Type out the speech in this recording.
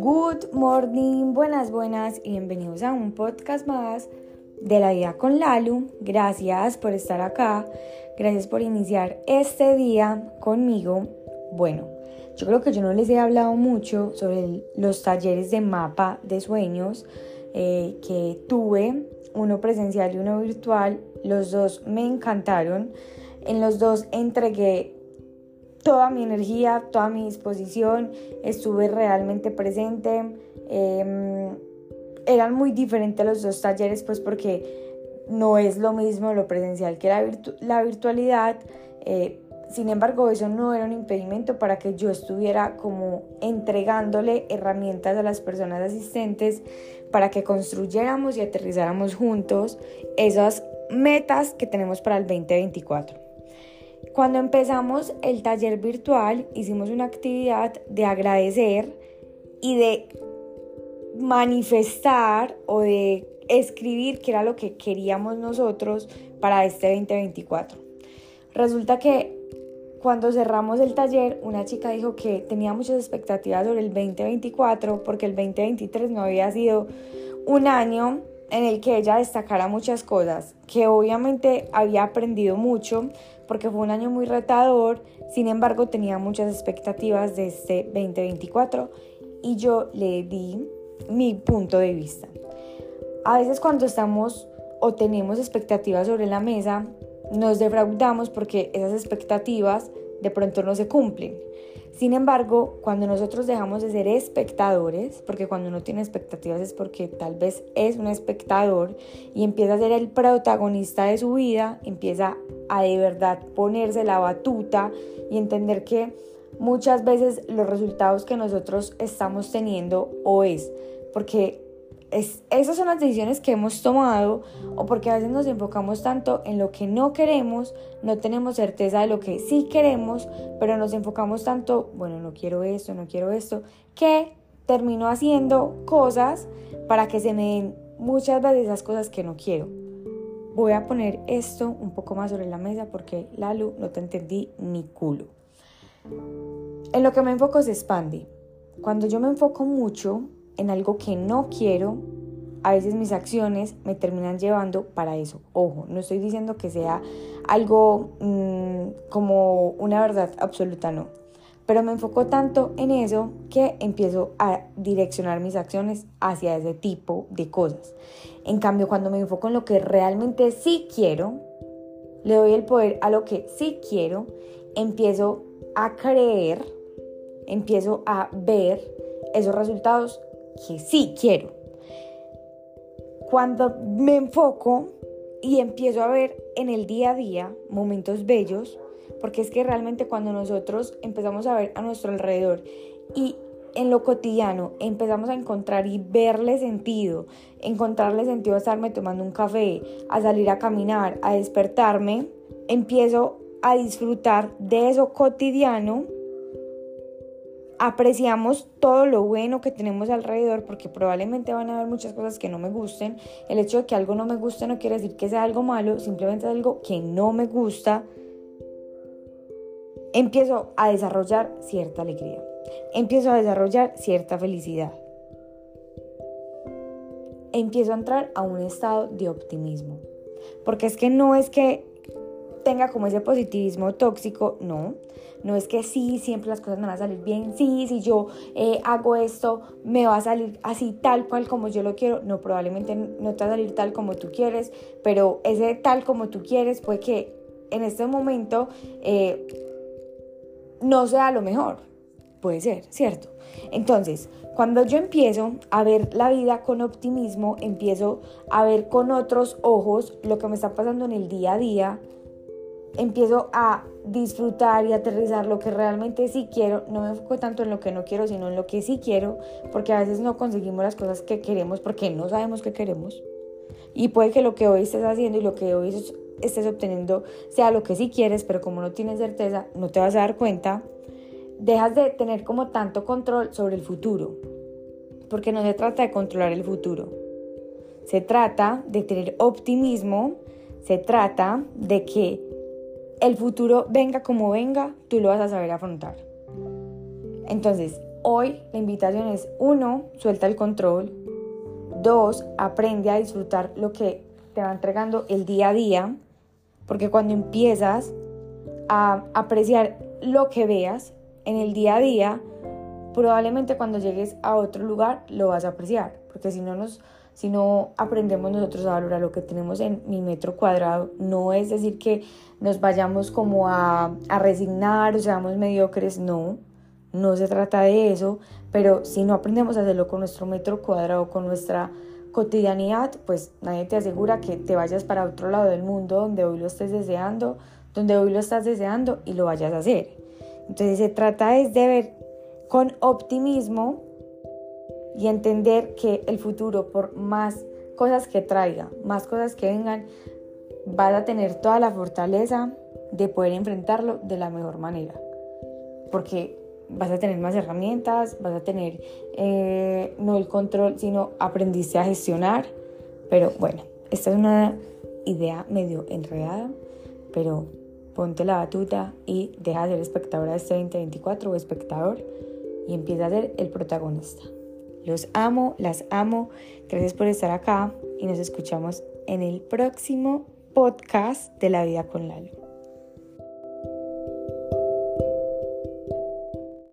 Good morning, buenas, buenas y bienvenidos a un podcast más de la vida con Lalu. Gracias por estar acá, gracias por iniciar este día conmigo. Bueno, yo creo que yo no les he hablado mucho sobre los talleres de mapa de sueños eh, que tuve, uno presencial y uno virtual. Los dos me encantaron. En los dos entregué toda mi energía, toda mi disposición, estuve realmente presente. Em, eran muy diferentes los dos talleres, pues porque no es lo mismo lo presencial que la, la virtualidad. Eh, sin embargo, eso no era un impedimento para que yo estuviera como entregándole herramientas a las personas asistentes para que construyéramos y aterrizáramos juntos esas metas que tenemos para el 2024. Cuando empezamos el taller virtual hicimos una actividad de agradecer y de manifestar o de escribir qué era lo que queríamos nosotros para este 2024. Resulta que cuando cerramos el taller, una chica dijo que tenía muchas expectativas sobre el 2024 porque el 2023 no había sido un año en el que ella destacara muchas cosas, que obviamente había aprendido mucho porque fue un año muy retador, sin embargo tenía muchas expectativas de este 2024 y yo le di mi punto de vista. A veces cuando estamos o tenemos expectativas sobre la mesa, nos defraudamos porque esas expectativas de pronto no se cumplen. Sin embargo, cuando nosotros dejamos de ser espectadores, porque cuando uno tiene expectativas es porque tal vez es un espectador y empieza a ser el protagonista de su vida, empieza a de verdad ponerse la batuta y entender que muchas veces los resultados que nosotros estamos teniendo o es porque esas son las decisiones que hemos tomado o porque a veces nos enfocamos tanto en lo que no queremos, no tenemos certeza de lo que sí queremos, pero nos enfocamos tanto, bueno, no quiero esto, no quiero esto, que termino haciendo cosas para que se me den muchas veces esas cosas que no quiero. Voy a poner esto un poco más sobre la mesa porque Lalu no te entendí ni culo. En lo que me enfoco se expande. Cuando yo me enfoco mucho en algo que no quiero, a veces mis acciones me terminan llevando para eso. Ojo, no estoy diciendo que sea algo mm, como una verdad absoluta, no. Pero me enfoco tanto en eso que empiezo a direccionar mis acciones hacia ese tipo de cosas. En cambio, cuando me enfoco en lo que realmente sí quiero, le doy el poder a lo que sí quiero, empiezo a creer, empiezo a ver esos resultados que sí quiero. Cuando me enfoco y empiezo a ver en el día a día momentos bellos, porque es que realmente cuando nosotros empezamos a ver a nuestro alrededor y en lo cotidiano empezamos a encontrar y verle sentido, encontrarle sentido a estarme tomando un café, a salir a caminar, a despertarme, empiezo a disfrutar de eso cotidiano apreciamos todo lo bueno que tenemos alrededor porque probablemente van a haber muchas cosas que no me gusten. El hecho de que algo no me guste no quiere decir que sea algo malo, simplemente es algo que no me gusta. Empiezo a desarrollar cierta alegría. Empiezo a desarrollar cierta felicidad. Empiezo a entrar a un estado de optimismo. Porque es que no es que tenga como ese positivismo tóxico, no. No es que sí, siempre las cosas me van a salir bien, sí, si yo eh, hago esto, me va a salir así tal cual como yo lo quiero. No, probablemente no te va a salir tal como tú quieres, pero ese tal como tú quieres puede que en este momento eh, no sea lo mejor. Puede ser, ¿cierto? Entonces, cuando yo empiezo a ver la vida con optimismo, empiezo a ver con otros ojos lo que me está pasando en el día a día, empiezo a disfrutar y aterrizar lo que realmente sí quiero, no me enfoco tanto en lo que no quiero, sino en lo que sí quiero, porque a veces no conseguimos las cosas que queremos porque no sabemos qué queremos. Y puede que lo que hoy estés haciendo y lo que hoy estés obteniendo sea lo que sí quieres, pero como no tienes certeza, no te vas a dar cuenta, dejas de tener como tanto control sobre el futuro, porque no se trata de controlar el futuro, se trata de tener optimismo, se trata de que el futuro venga como venga, tú lo vas a saber afrontar. Entonces, hoy la invitación es, uno, suelta el control. Dos, aprende a disfrutar lo que te va entregando el día a día. Porque cuando empiezas a apreciar lo que veas en el día a día, probablemente cuando llegues a otro lugar lo vas a apreciar. Porque si no nos si no aprendemos nosotros a valorar lo que tenemos en mi metro cuadrado, no es decir que nos vayamos como a, a resignar o seamos mediocres, no, no se trata de eso, pero si no aprendemos a hacerlo con nuestro metro cuadrado, con nuestra cotidianidad, pues nadie te asegura que te vayas para otro lado del mundo donde hoy lo estés deseando, donde hoy lo estás deseando y lo vayas a hacer. Entonces se trata es de ver con optimismo y entender que el futuro, por más cosas que traiga, más cosas que vengan, vas a tener toda la fortaleza de poder enfrentarlo de la mejor manera. Porque vas a tener más herramientas, vas a tener eh, no el control, sino aprendiste a gestionar. Pero bueno, esta es una idea medio enredada, pero ponte la batuta y deja de ser espectadora de este 2024 o espectador y empieza a ser el protagonista. Los amo, las amo. Gracias por estar acá y nos escuchamos en el próximo podcast de La Vida con Lalo.